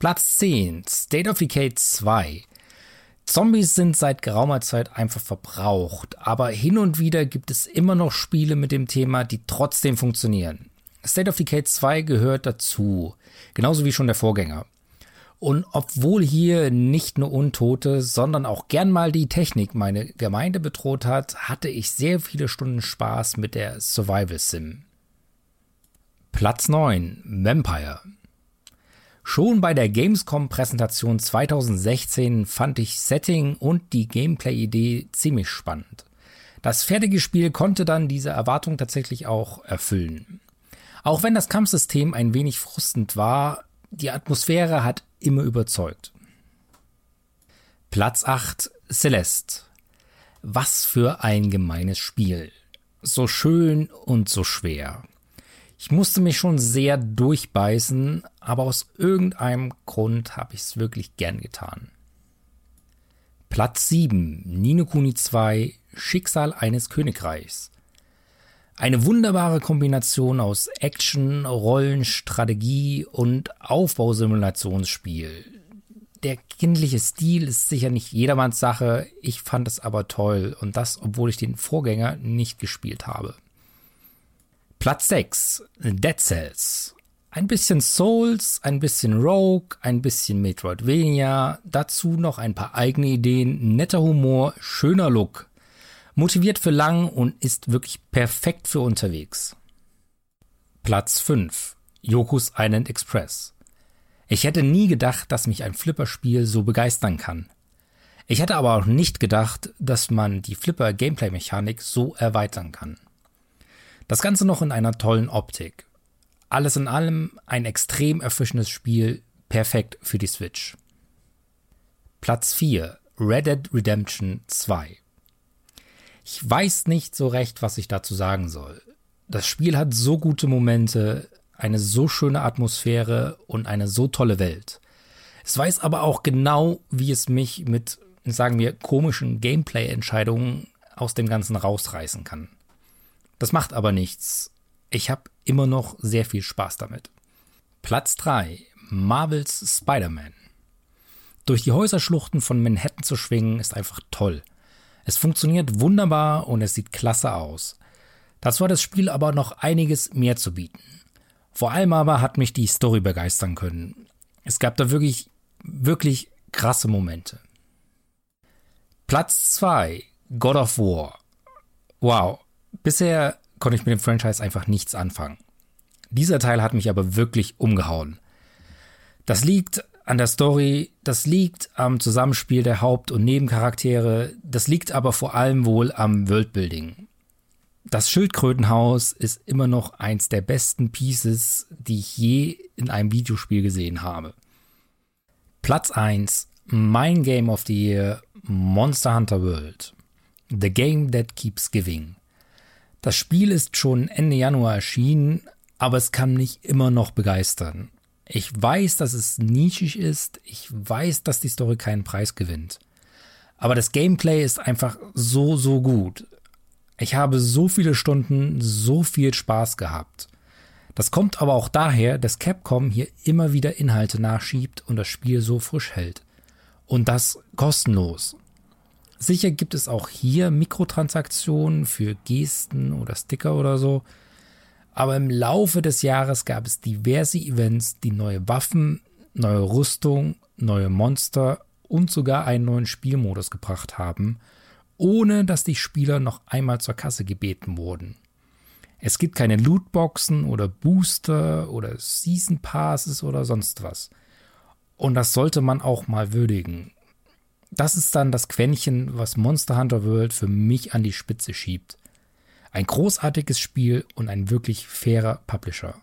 Platz 10, State of Decay 2. Zombies sind seit geraumer Zeit einfach verbraucht, aber hin und wieder gibt es immer noch Spiele mit dem Thema, die trotzdem funktionieren. State of Decay 2 gehört dazu, genauso wie schon der Vorgänger. Und obwohl hier nicht nur Untote, sondern auch gern mal die Technik meine Gemeinde bedroht hat, hatte ich sehr viele Stunden Spaß mit der Survival Sim. Platz 9 Vampire Schon bei der Gamescom-Präsentation 2016 fand ich Setting und die Gameplay-Idee ziemlich spannend. Das fertige Spiel konnte dann diese Erwartung tatsächlich auch erfüllen. Auch wenn das Kampfsystem ein wenig frustend war, die Atmosphäre hat immer überzeugt. Platz 8 Celeste. Was für ein gemeines Spiel. So schön und so schwer. Ich musste mich schon sehr durchbeißen, aber aus irgendeinem Grund habe ich es wirklich gern getan. Platz 7. Nino Kuni 2 Schicksal eines Königreichs. Eine wunderbare Kombination aus Action, Rollen, Strategie und Aufbausimulationsspiel. Der kindliche Stil ist sicher nicht jedermanns Sache, ich fand es aber toll und das, obwohl ich den Vorgänger nicht gespielt habe. Platz 6, Dead Cells. Ein bisschen Souls, ein bisschen Rogue, ein bisschen Metroidvania, dazu noch ein paar eigene Ideen, netter Humor, schöner Look. Motiviert für lang und ist wirklich perfekt für unterwegs. Platz 5, Yokus Island Express. Ich hätte nie gedacht, dass mich ein Flipper-Spiel so begeistern kann. Ich hätte aber auch nicht gedacht, dass man die Flipper-Gameplay-Mechanik so erweitern kann. Das Ganze noch in einer tollen Optik. Alles in allem ein extrem erfrischendes Spiel, perfekt für die Switch. Platz 4 Red Dead Redemption 2 Ich weiß nicht so recht, was ich dazu sagen soll. Das Spiel hat so gute Momente, eine so schöne Atmosphäre und eine so tolle Welt. Es weiß aber auch genau, wie es mich mit, sagen wir, komischen Gameplay-Entscheidungen aus dem Ganzen rausreißen kann. Das macht aber nichts. Ich habe immer noch sehr viel Spaß damit. Platz 3. Marvels Spider-Man. Durch die Häuserschluchten von Manhattan zu schwingen ist einfach toll. Es funktioniert wunderbar und es sieht klasse aus. Dazu hat das Spiel aber noch einiges mehr zu bieten. Vor allem aber hat mich die Story begeistern können. Es gab da wirklich, wirklich krasse Momente. Platz 2. God of War. Wow, Bisher konnte ich mit dem Franchise einfach nichts anfangen. Dieser Teil hat mich aber wirklich umgehauen. Das liegt an der Story, das liegt am Zusammenspiel der Haupt- und Nebencharaktere, das liegt aber vor allem wohl am Worldbuilding. Das Schildkrötenhaus ist immer noch eins der besten Pieces, die ich je in einem Videospiel gesehen habe. Platz 1, mein Game of the Year, Monster Hunter World. The Game That Keeps Giving. Das Spiel ist schon Ende Januar erschienen, aber es kann mich immer noch begeistern. Ich weiß, dass es nischig ist, ich weiß, dass die Story keinen Preis gewinnt. Aber das Gameplay ist einfach so, so gut. Ich habe so viele Stunden, so viel Spaß gehabt. Das kommt aber auch daher, dass Capcom hier immer wieder Inhalte nachschiebt und das Spiel so frisch hält. Und das kostenlos. Sicher gibt es auch hier Mikrotransaktionen für Gesten oder Sticker oder so. Aber im Laufe des Jahres gab es diverse Events, die neue Waffen, neue Rüstung, neue Monster und sogar einen neuen Spielmodus gebracht haben, ohne dass die Spieler noch einmal zur Kasse gebeten wurden. Es gibt keine Lootboxen oder Booster oder Season Passes oder sonst was. Und das sollte man auch mal würdigen das ist dann das Quäntchen, was Monster Hunter World für mich an die Spitze schiebt. Ein großartiges Spiel und ein wirklich fairer Publisher.